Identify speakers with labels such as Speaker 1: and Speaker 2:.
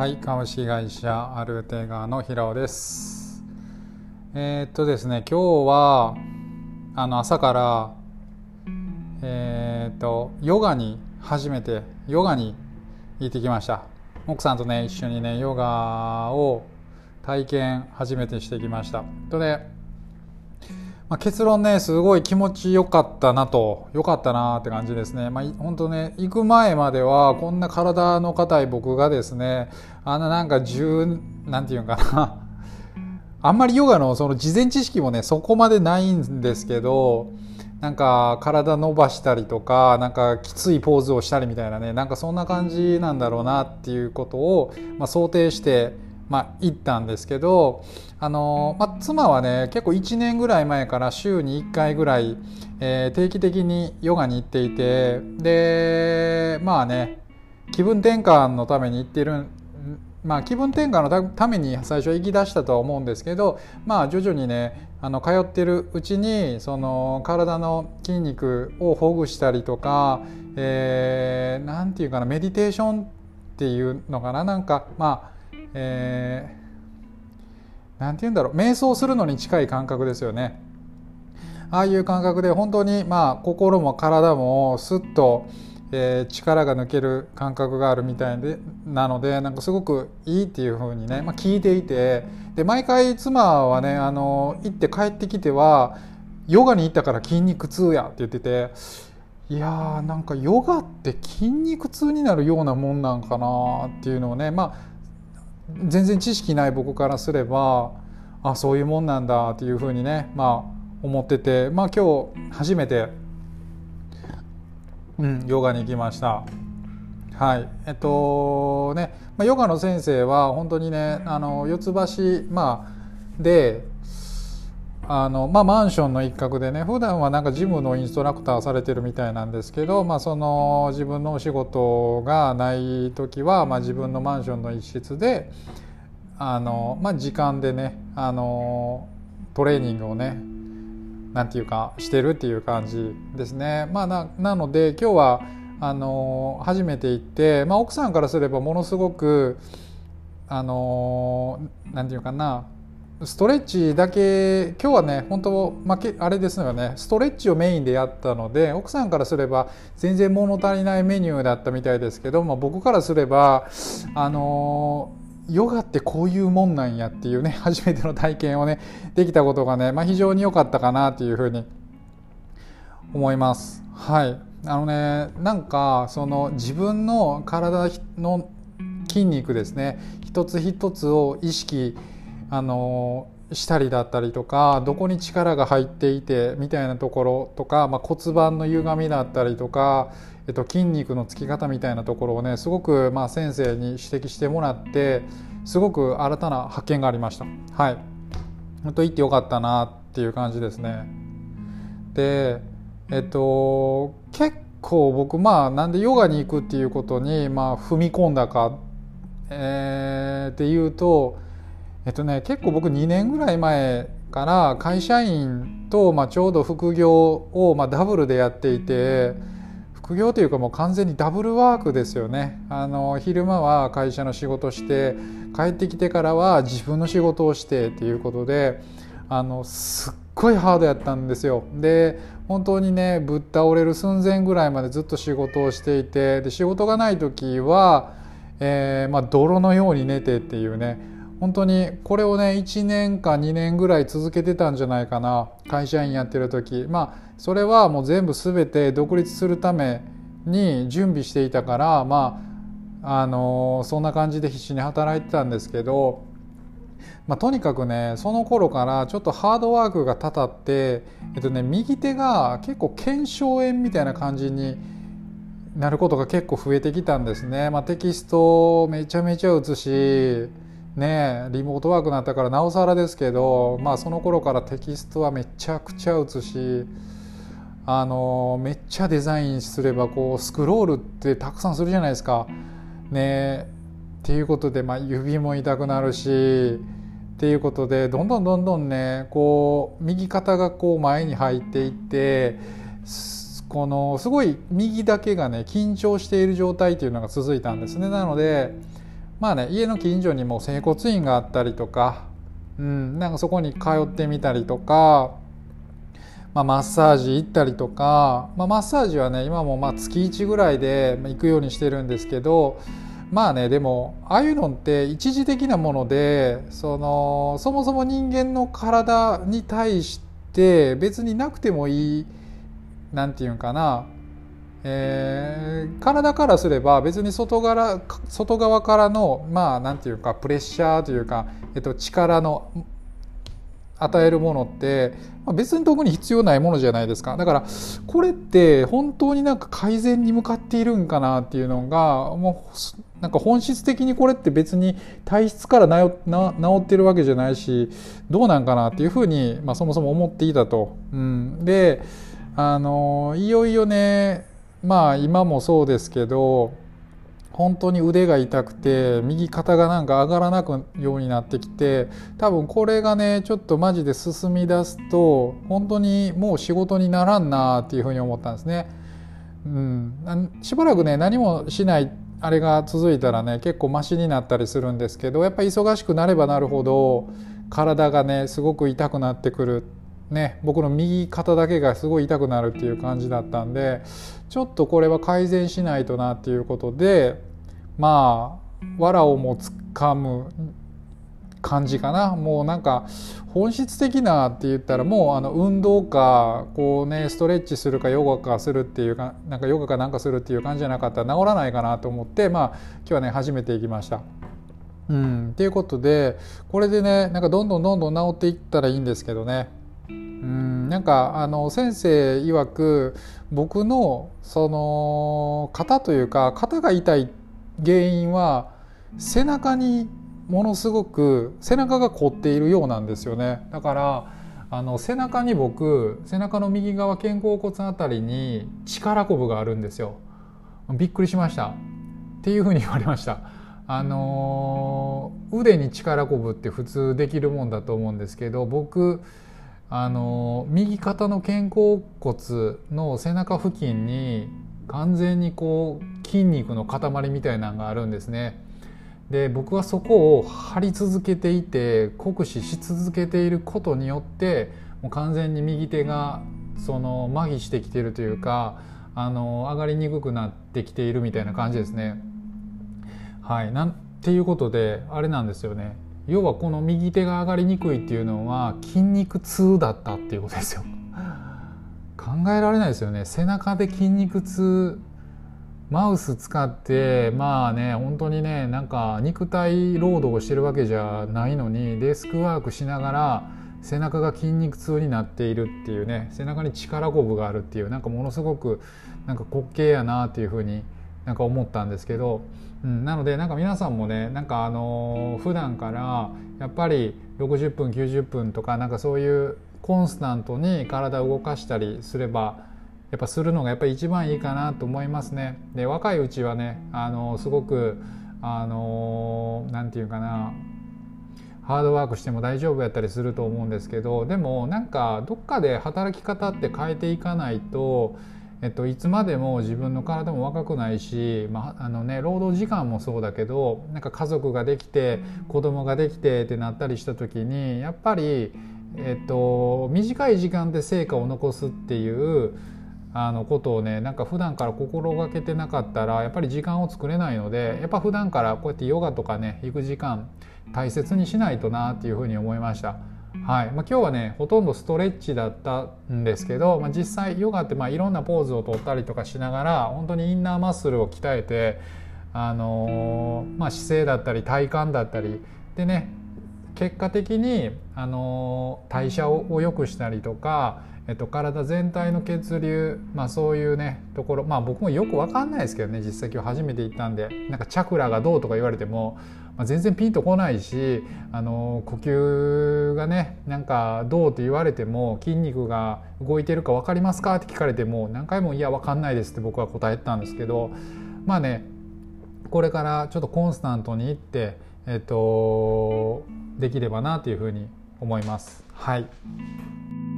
Speaker 1: はい、株式会社アルテガの平尾です。えーっとですね、今日はあの朝からえーっとヨガに初めてヨガに行ってきました。奥さんとね一緒にねヨガを体験初めてしてきました。とで、まあ、結論ねすごい気持ちよかったなとよかったなって感じですね。まあ本当ね行く前まではこんな体の硬い僕がですねあのなんか十なんていうのかな あんまりヨガのその事前知識もねそこまでないんですけどなんか体伸ばしたりとかなんかきついポーズをしたりみたいなねなんかそんな感じなんだろうなっていうことを、まあ、想定して、まあ、行ったんですけどあの、まあ、妻はね結構1年ぐらい前から週に1回ぐらい、えー定期的にヨガに行っていてでまあね気分転換のために行ってるまあ、気分転換のたために最初は行き出したとは思うんですけど、まあ、徐々にねあの通ってるうちにその体の筋肉をほぐしたりとか、えー、なんていうかなメディテーションっていうのかななんかまあ、えー、なんていうんだろう瞑想するのに近い感覚ですよね。ああいう感覚で本当にまあ心も体もすっとえー、力が抜ける感覚があるみたいでなのでなんかすごくいいっていう風にね、まあ、聞いていてで毎回妻はねあの行って帰ってきてはヨガに行ったから筋肉痛やって言ってていやーなんかヨガって筋肉痛になるようなもんなんかなっていうのをねま全然知識ない僕からすればあそういうもんなんだっていうふうにねまあ思っててまあ今日初めてうん、ヨガに行きました。はい、えっとね、まあ、ヨガの先生は本当にね、あの四つ橋、まあ、で。あのまあ、マンションの一角でね普段はなんかジムのインストラクターされてるみたいなんですけど、まあ、その自分のお仕事がない時は、まあ、自分のマンションの一室であの、まあ、時間でねあのトレーニングをねなんていうかしてるっていう感じですね。まあ、ななので今日はあの初めて行って、まあ、奥さんからすればものすごくあのなんていうかなストレッチだけ今日はね本当、まあ、あれですよね。ストレッチをメインでやったので奥さんからすれば全然物足りないメニューだったみたいですけど、まあ、僕からすればあのヨガってこういうもんなんやっていうね 初めての体験をねできたことがね、まあ、非常に良かったかなっていうふうに思います。はい。あのねなんかその自分の体の筋肉ですね。一つ一つを意識あのしたりだったりとかどこに力が入っていてみたいなところとか、まあ、骨盤の歪みだったりとか、えっと、筋肉のつき方みたいなところをねすごくまあ先生に指摘してもらってすごく新たな発見がありました。はい本当行ってよかったなっていう感じですね。でえっと結構僕まあなんでヨガに行くっていうことにまあ踏み込んだか、えー、っていうとえっとね結構僕2年ぐらい前から会社員と、まあ、ちょうど副業を、まあ、ダブルでやっていて副業というかもう完全にダブルワークですよね。あの昼間は会社の仕事して帰ってきてからは自分の仕事をしてっていうことであのすっごいハードやったんですよ。で本当にねぶっ倒れる寸前ぐらいまでずっと仕事をしていてで仕事がない時は、えーまあ、泥のように寝てっていうね本当にこれをね1年か2年ぐらい続けてたんじゃないかな会社員やってる時まあそれはもう全部全て独立するために準備していたからまああのそんな感じで必死に働いてたんですけど、まあ、とにかくねその頃からちょっとハードワークがたたって、えっとね、右手が結構腱鞘炎みたいな感じになることが結構増えてきたんですね。まあ、テキストめちゃめちゃ打つしねリモートワークになったからなおさらですけど、まあ、その頃からテキストはめちゃくちゃ打つしあのめっちゃデザインすればこうスクロールってたくさんするじゃないですか。ねっていうことで、まあ、指も痛くなるしっていうことでどんどんどんどんねこう右肩がこう前に入っていってこのすごい右だけがね緊張している状態っていうのが続いたんですね。なのでまあね家の近所にも整骨院があったりとか、うん、なんかそこに通ってみたりとか、まあ、マッサージ行ったりとか、まあ、マッサージはね今もま月1ぐらいで行くようにしてるんですけどまあねでもああいうのって一時的なものでそのそもそも人間の体に対して別になくてもいいなんていうんかなえー、体からすれば別に外側外側からのまあなんていうかプレッシャーというか、えっと、力の与えるものって、まあ、別に特に必要ないものじゃないですかだからこれって本当になんか改善に向かっているんかなっていうのがもうなんか本質的にこれって別に体質から治ってるわけじゃないしどうなんかなっていうふうに、まあ、そもそも思っていたと。うん、であのいよいよねまあ今もそうですけど本当に腕が痛くて右肩がなんか上がらなくようになってきて多分これがねちょっとマジで進み出すと本当にもう仕事にならんなっていうふうに思ったんですね。うん、しばらくね何もしないあれが続いたらね結構マシになったりするんですけどやっぱり忙しくなればなるほど体がねすごく痛くなってくるね、僕の右肩だけがすごい痛くなるっていう感じだったんでちょっとこれは改善しないとなっていうことでまあ藁をもつかむ感じかなもうなんか本質的なって言ったらもうあの運動かこうねストレッチするかヨガかするっていうかなんかヨガかなんかするっていう感じじゃなかったら治らないかなと思ってまあ今日はね初めて行きました。うん、っていうことでこれでねなんかどんどんどんどん治っていったらいいんですけどねうん。なんかあの先生曰く僕のその肩というか肩が痛い原因は背中にものすごく背中が凝っているようなんですよね。だからあの背中に僕背中の右側肩甲骨あたりに力こぶがあるんですよ。びっくりしました。っていうふうに言われました。あの腕に力こぶって普通できるもんだと思うんですけど僕あの右肩の肩甲骨の背中付近に完全にこう筋肉の塊みたいなのがあるんですね。で僕はそこを張り続けていて酷使し続けていることによってもう完全に右手がその麻痺してきてるというかあの上がりにくくなってきているみたいな感じですね。はい、なんていうことであれなんですよね要はこの右手が上がりにくいっていうのは筋肉痛だったっていうことですよ。考えられないですよね。背中で筋肉痛マウス使ってまあね本当にねなんか肉体労働をしてるわけじゃないのにデスクワークしながら背中が筋肉痛になっているっていうね背中に力こぶがあるっていうなんかものすごくなんか滑稽やなっていうふうになんか思ったんですけどうん、なのでなんか皆さんもねなんかあの普段からやっぱり60分90分とかなんかそういうコンスタントに体を動かしたりすればやっぱするのがやっぱり一番いいかなと思いますね。で若いうちはねあのすごくあのなんていうかなハードワークしても大丈夫やったりすると思うんですけどでもなんかどっかで働き方って変えていかないとえっと、いつまでも自分の体も若くないし、まああのね、労働時間もそうだけどなんか家族ができて子供ができてってなったりした時にやっぱり、えっと、短い時間で成果を残すっていうあのことをねなんか普段から心がけてなかったらやっぱり時間を作れないのでやっぱ普段からこうやってヨガとかね行く時間大切にしないとなっていうふうに思いました。はい。まあ、今日はねほとんどストレッチだったんですけど、まあ、実際ヨガってまあいろんなポーズをとったりとかしながら本当にインナーマッスルを鍛えて、あのー、まあ、姿勢だったり体幹だったりでね結果的に、あのー、代謝を良くしたりとか、えっと、体全体の血流、まあ、そういうねところまあ僕もよく分かんないですけどね実際今日初めて行ったんでなんかチャクラがどうとか言われてもまあ、全然ピンとこないしあの呼吸がねなんかどうって言われても筋肉が動いてるか分かりますかって聞かれても何回も「いや分かんないです」って僕は答えたんですけどまあねこれからちょっとコンスタントにいって、えっと、できればなというふうに思います。はい